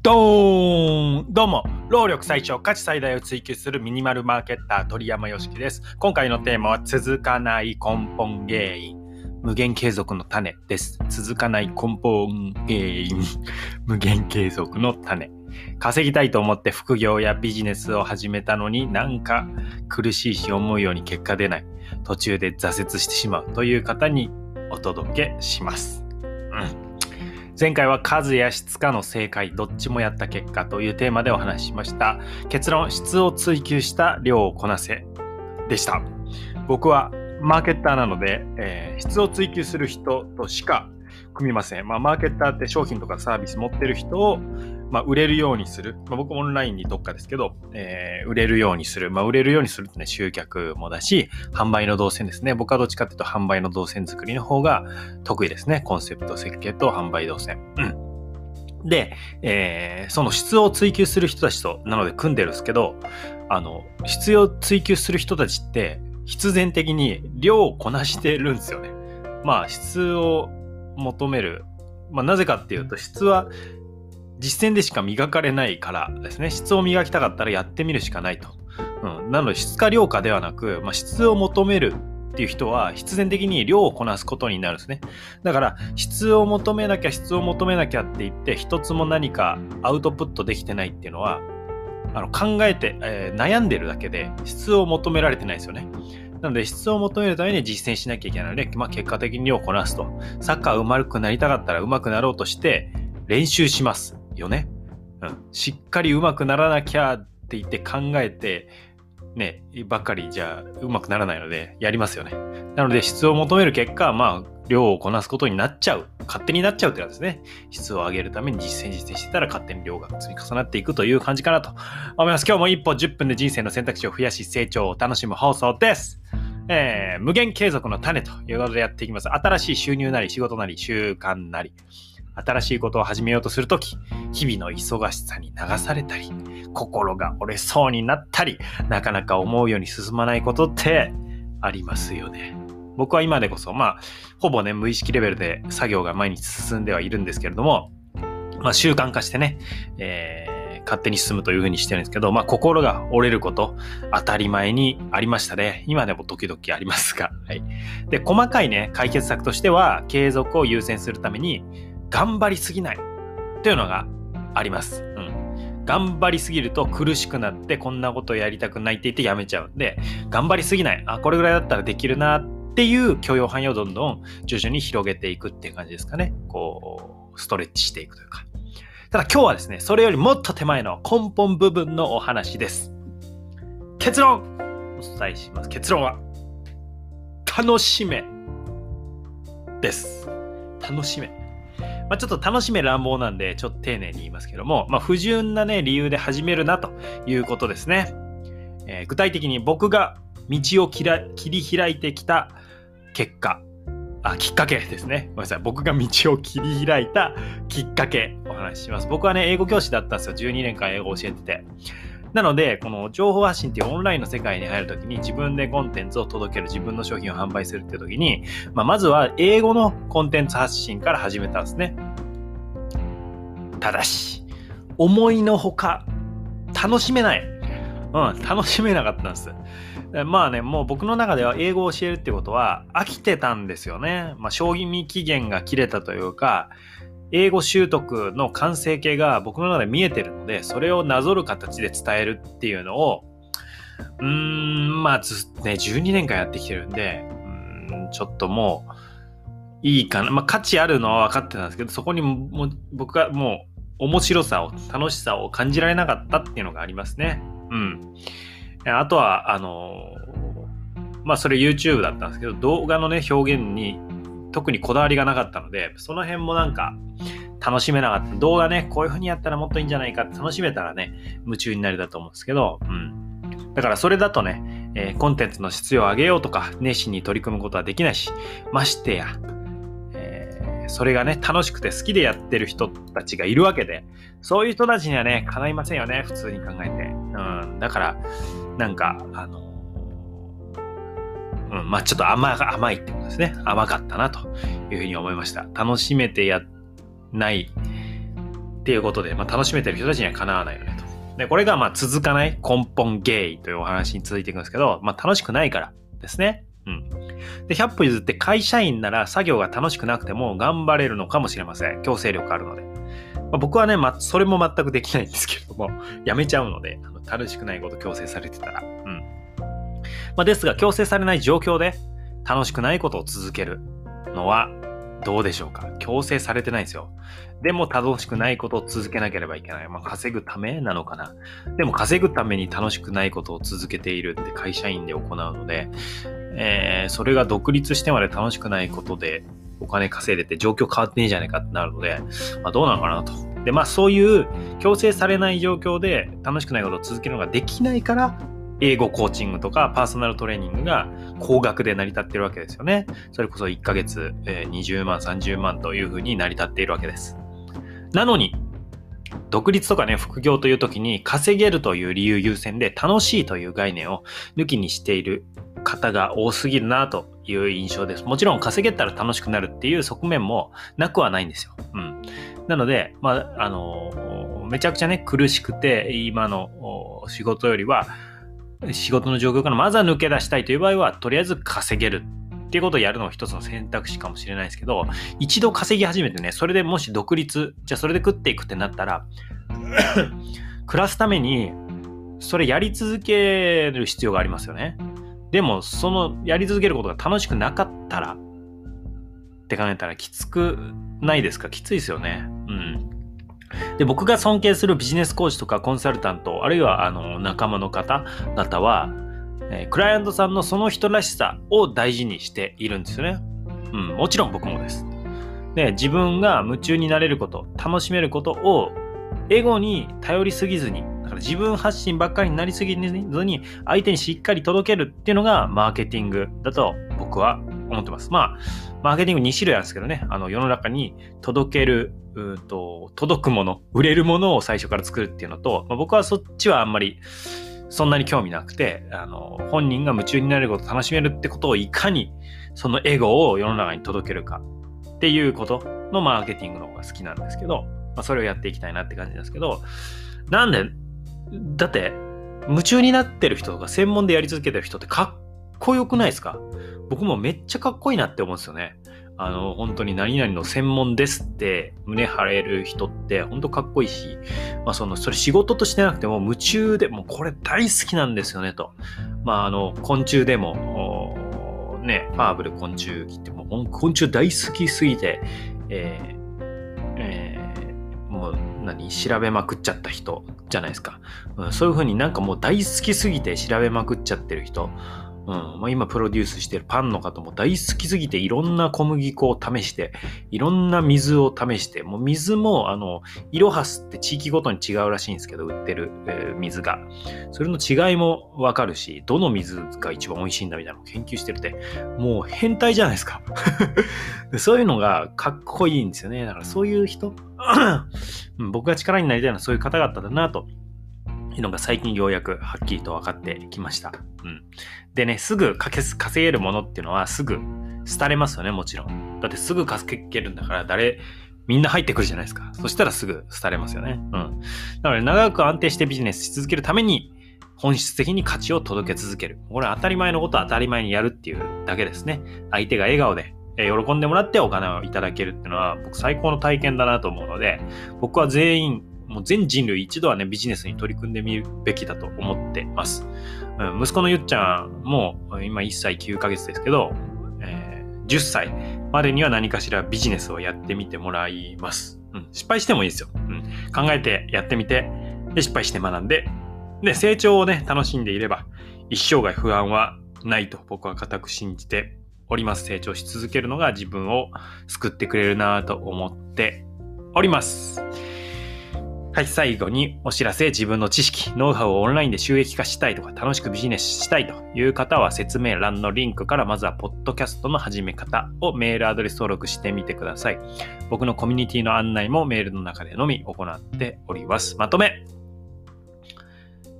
ドーン。どうも。労力最小価値最大を追求するミニマルマーケッター鳥山よしきです。今回のテーマは続かない根本原因。無限継続の種です。続かない根本原因。無限継続の種。稼ぎたいと思って副業やビジネスを始めたのになんか苦しいし思うように結果出ない。途中で挫折してしまうという方にお届けします。前回は数や質かの正解どっちもやった結果というテーマでお話ししました。結論質を追求した量をこなせでした。僕はマーケッターなので、えー、質を追求する人としか組みません、まあ、マーケッターって商品とかサービス持ってる人をまあ、売れるようにする。まあ、僕オンラインに特化ですけど、えー、売れるようにする。まあ、売れるようにするってね、集客もだし、販売の動線ですね。僕はどっちかっていうと販売の動線作りの方が得意ですね。コンセプト設計と販売動線。うん。で、えー、その質を追求する人たちと、なので組んでるんですけど、あの、質を追求する人たちって、必然的に量をこなしてるんですよね。まあ、質を求める。まあ、なぜかっていうと、質は実践でしか磨かれないからですね、質を磨きたかったらやってみるしかないと。うん、なので質か量かではなく、まあ、質を求めるっていう人は必然的に量をこなすことになるんですね。だから質を求めなきゃ質を求めなきゃって言って一つも何かアウトプットできてないっていうのはあの考えて、えー、悩んでるだけで質を求められてないですよね。なので質を求めるために実践しなきゃいけないので、まあ、結果的に量をこなすと。サッカー上手くなりたかったら上手くなろうとして練習します。よね。うん、しっかり上手くならなきゃって言って考えて、ね、ばっかりじゃあ上手くならないのでやりますよね。なので質を求める結果、まあ、量をこなすことになっちゃう。勝手になっちゃうってやつですね。質を上げるために実践実践してたら勝手に量が積み重なっていくという感じかなと思います。今日も一歩10分で人生の選択肢を増やし成長を楽しむ放送です。えー、無限継続の種ということでやっていきます。新しい収入なり仕事なり習慣なり。新しいことを始めようとするとき、日々の忙しさに流されたり、心が折れそうになったり、なかなか思うように進まないことってありますよね。僕は今でこそ、まあ、ほぼね、無意識レベルで作業が毎日進んではいるんですけれども、まあ、習慣化してね、えー、勝手に進むというふうにしてるんですけど、まあ、心が折れること、当たり前にありましたね。今でも時々ありますが。はい。で、細かいね、解決策としては、継続を優先するために、頑張りすぎないというのがあります。うん。頑張りすぎると苦しくなってこんなことやりたくないって言ってやめちゃうんで、頑張りすぎない。あ、これぐらいだったらできるなっていう許容範囲をどんどん徐々に広げていくっていう感じですかね。こう、ストレッチしていくというか。ただ今日はですね、それよりもっと手前の根本部分のお話です。結論お伝えします。結論は、楽しめです。楽しめ。まあ、ちょっと楽しめ乱暴なんで、ちょっと丁寧に言いますけども、まあ、不純なね、理由で始めるなということですね。えー、具体的に僕が道を切り開いてきた結果、あ、きっかけですね。ごめんなさい。僕が道を切り開いたきっかけ、話します。僕はね、英語教師だったんですよ。12年間英語を教えてて。なので、この情報発信っていうオンラインの世界に入るときに自分でコンテンツを届ける、自分の商品を販売するっていうときに、まあ、まずは英語のコンテンツ発信から始めたんですね。ただし、思いのほか、楽しめない。うん、楽しめなかったんです。まあね、もう僕の中では英語を教えるってことは飽きてたんですよね。まあ、賞味期限が切れたというか、英語習得の完成形が僕の中で見えてるので、それをなぞる形で伝えるっていうのを、うーん、まあずね、12年間やってきてるんで、うん、ちょっともう、いいかな。まあ価値あるのは分かってたんですけど、そこにも僕はもう面白さを、楽しさを感じられなかったっていうのがありますね。うん。あとは、あの、まあそれ YouTube だったんですけど、動画のね、表現に特にこだわりがなかったので、その辺もなんか楽しめなかった。動画ね、こういう風にやったらもっといいんじゃないかって楽しめたらね、夢中になれたと思うんですけど、うん。だからそれだとね、えー、コンテンツの質を上げようとか、熱心に取り組むことはできないし、ましてや、え、それがね、楽しくて好きでやってる人たちがいるわけで、そういう人たちにはね、叶いませんよね、普通に考えて。うん。だから、なんか、あの、うん、まあちょっと甘甘いってことですね。甘かったなというふうに思いました。楽しめてやないっていうことで、まあ、楽しめてる人たちにはかなわないよねと。で、これがまあ続かない根本原因というお話に続いていくんですけど、まあ楽しくないからですね。うん。で、100歩譲って会社員なら作業が楽しくなくても頑張れるのかもしれません。強制力あるので。まあ、僕はね、ま、それも全くできないんですけども、やめちゃうので、あの楽しくないこと強制されてたら。うん。まあ、ですが、強制されない状況で楽しくないことを続けるのはどうでしょうか？強制されてないんですよ。でも楽しくないことを続けなければいけない。まあ、稼ぐためなのかな？でも稼ぐために楽しくないことを続けているって会社員で行うので、えー、それが独立してまで楽しくないことでお金稼いでて状況変わってねえじゃねえかってなるので、まあ、どうなのかなと。で、まあそういう強制されない状況で楽しくないことを続けるのができないから、英語コーチングとかパーソナルトレーニングが高額で成り立ってるわけですよね。それこそ1ヶ月20万、30万というふうに成り立っているわけです。なのに、独立とかね、副業という時に稼げるという理由優先で楽しいという概念を抜きにしている方が多すぎるなという印象です。もちろん稼げたら楽しくなるっていう側面もなくはないんですよ。うん。なので、まあ、あの、めちゃくちゃね、苦しくて、今の仕事よりは、仕事の状況からまずは抜け出したいという場合は、とりあえず稼げるっていうことをやるのが一つの選択肢かもしれないですけど、一度稼ぎ始めてね、それでもし独立、じゃあそれで食っていくってなったら、暮らすために、それやり続ける必要がありますよね。でも、そのやり続けることが楽しくなかったら、って考えたらきつくないですか？きついですよね。うん。で、僕が尊敬するビジネスコーチとかコンサルタント、あるいはあの仲間の方々は、えー、クライアントさんのその人らしさを大事にしているんですよね。うん、もちろん僕もです。で、自分が夢中になれること、楽しめることをエゴに頼りすぎずに、だから自分発信ばっかりになりすぎずに、相手にしっかり届けるっていうのがマーケティングだと僕は思ってます。まあ、マーケティング2種類あるんですけどね、あの世の中に届ける、うと届くもの、売れるものを最初から作るっていうのと、まあ、僕はそっちはあんまりそんなに興味なくて、あの、本人が夢中になること、楽しめるってことをいかにそのエゴを世の中に届けるかっていうことのマーケティングの方が好きなんですけど、まあ、それをやっていきたいなって感じなんですけど、なんで、だって、夢中になってる人とか専門でやり続けてる人ってかっこよくないですか？僕もめっちゃかっこいいなって思うんですよね。あの、本当に何々の専門ですって胸張れる人って本当かっこいいし、まあその、それ仕事としてなくても夢中で、もうこれ大好きなんですよねと。まああの、昆虫でも、ね、ファーブル昆虫っても昆虫大好きすぎて、えー、えー、もう何調べまくっちゃった人じゃないですか、そういうふうになんかもう大好きすぎて調べまくっちゃってる人。うんまあ、今プロデュースしてるパンの方も大好きすぎていろんな小麦粉を試して、いろんな水を試して、もう水もあの、イロハスって地域ごとに違うらしいんですけど、売ってる、えー、水が。それの違いもわかるし、どの水が一番美味しいんだみたいなのを研究してるって、もう変態じゃないですか。そういうのがかっこいいんですよね。だからそういう人、僕が力になりたいのはそういう方々だなとのが最近ようやくはっきりと分かってきました。うん。でね、すぐ稼げるものっていうのはすぐ廃れますよね、もちろん。だってすぐ稼げるんだから誰、みんな入ってくるじゃないですか。そしたらすぐ廃れますよね。うん。だから長く安定してビジネスし続けるために、本質的に価値を届け続ける。これは当たり前のことを当たり前にやるっていうだけですね。相手が笑顔で喜んでもらってお金をいただけるっていうのは僕最高の体験だなと思うので、僕は全員もう全人類一度はね、ビジネスに取り組んでみるべきだと思ってます。うん、息子のゆっちゃんも今1歳9ヶ月ですけど、えー、10歳までには何かしらビジネスをやってみてもらいます。うん、失敗してもいいですよ。うん、考えてやってみて、で失敗して学んで、で、成長をね、楽しんでいれば、一生涯不安はないと僕は固く信じております。成長し続けるのが自分を救ってくれるなぁと思っております。はい、最後にお知らせ、自分の知識、ノウハウをオンラインで収益化したいとか、楽しくビジネスしたいという方は、説明欄のリンクから、まずは、ポッドキャストの始め方をメールアドレス登録してみてください。僕のコミュニティの案内もメールの中でのみ行っております。まとめ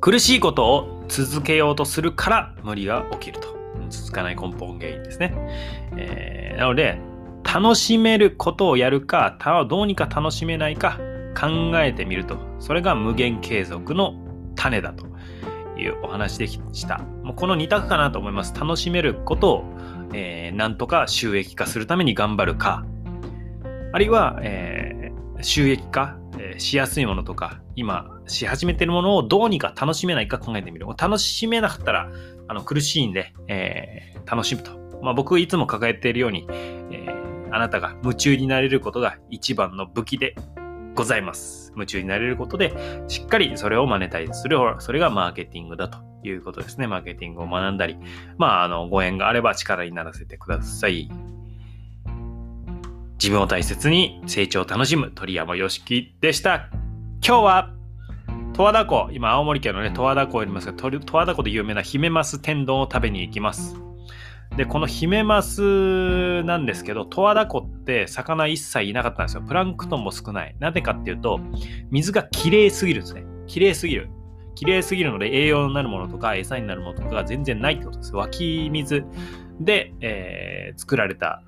苦しいことを続けようとするから無理が起きると。続かない根本原因ですね。えー、なので、楽しめることをやるか、どうにか楽しめないか、考えてみると、それが無限継続の種だというお話でした。もうこの2択かなと思います。楽しめることを、えー、なんとか収益化するために頑張るか、あるいは、えー、収益化、えー、しやすいものとか、今し始めてるものをどうにか楽しめないか考えてみる。楽しめなかったらあの苦しいんで、えー、楽しむと。まあ、僕いつも抱えているように、えー、あなたが夢中になれることが一番の武器でございます。夢中になれることで、しっかりそれをマネタイズする。それがマーケティングだということですね。マーケティングを学んだり、まあ、あの、ご縁があれば力にならせてください。自分を大切に成長を楽しむ鳥山よしきでした。今日は十和田湖、今青森県のね、十和田湖にいますが、十和田湖で有名なヒメマス天丼を食べに行きます。で、このヒメマスなんですけど、十和田湖って魚一切いなかったんですよ。プランクトンも少ない。なぜかっていうと、水が綺麗すぎるんですね。綺麗すぎる。綺麗すぎるので栄養になるものとか餌になるものとかが全然ないってことです。湧き水で、えー、作られた、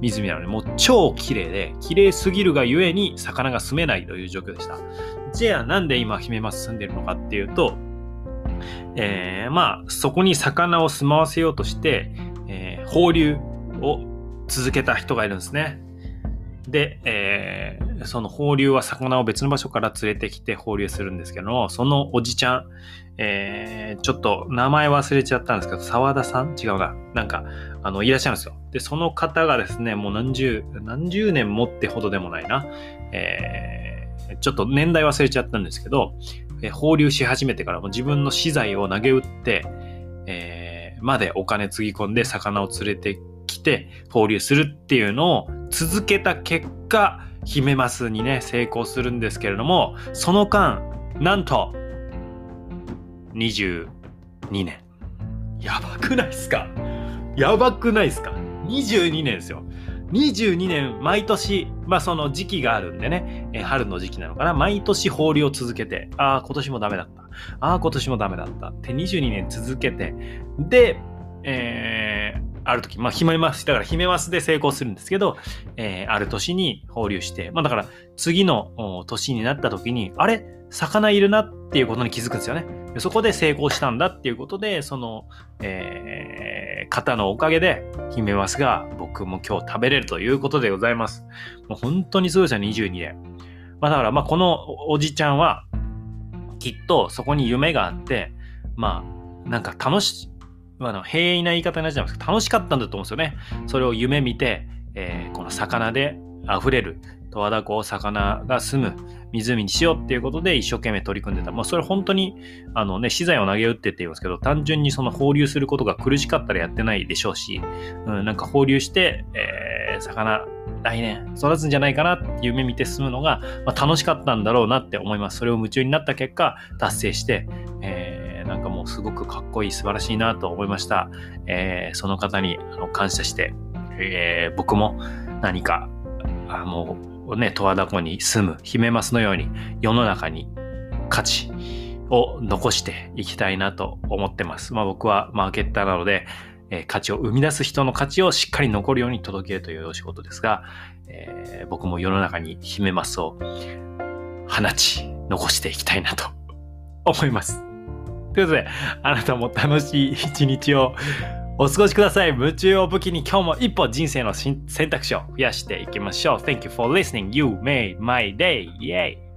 湖なので、もう超綺麗で、綺麗すぎるがゆえに魚が住めないという状況でした。じゃあなんで今ヒメマス住んでるのかっていうと、えー、まあ、そこに魚を住まわせようとして、えー、放流を続けた人がいるんですね。で、えー、その放流は魚を別の場所から連れてきて放流するんですけども、そのおじちゃん、えー、ちょっと名前忘れちゃったんですけど、沢田さん？違うな。なんか、あの、いらっしゃるんですよ。で、その方がですね、もう何十、何十年もってほどでもないな。えー、ちょっと年代忘れちゃったんですけど、え放流し始めてからも自分の資材を投げ打って、えー、までお金つぎ込んで魚を連れてきて放流するっていうのを続けた結果、ヒメマスにね、成功するんですけれども、その間、なんと、22年。やばくないっすか？やばくないっすか ?22 年ですよ。22年毎年、まあその時期があるんでね、え春の時期なのかな、毎年放流を続けて、ああ、今年もダメだった。ああ、今年もダメだった。って22年続けて、で、えー、ある時、まあ、ヒメマス、だからヒメマスで成功するんですけど、えー、ある年に放流して、まあだから次の年になった時に、あれ？魚いるなっていうことに気づくんですよね。そこで成功したんだっていうことで、その、えー、方のおかげで、ヒメマスが僕も今日食べれるということでございます。もう本当にすごいですよ、22年。まあだから、まあこのおじちゃんは、きっとそこに夢があって、まあ、なんか楽し、まあの平易な言い方になっちゃいますけど、楽しかったんだと思うんですよね。それを夢見て、えー、この魚で溢れる十和田湖を魚が住む湖にしようっていうことで一生懸命取り組んでた。まあそれ本当にあのね、資材を投げ打ってって言いますけど、単純にその放流することが苦しかったらやってないでしょうし、うん、なんか放流して、えー、魚来年育つんじゃないかなって夢見て進むのが、まあ、楽しかったんだろうなって思います。それを夢中になった結果、達成して、えー、なんかもうすごくかっこいい、素晴らしいなと思いました。えー、その方に感謝して、えー、僕も何か、あもうね、十和田湖に住むヒメマスのように世の中に価値を残していきたいなと思ってます。まあ僕はマーケッターなので、え、価値を生み出す人の価値をしっかり残るように届けるというお仕事ですが、えー、僕も世の中にヒメマスを放ち、残していきたいなと思います。ということで、あなたも楽しい一日をお過ごしください。夢中を武器に今日も一歩人生の選択肢を増やしていきましょう。Thank you for listening. You made my day. Yay!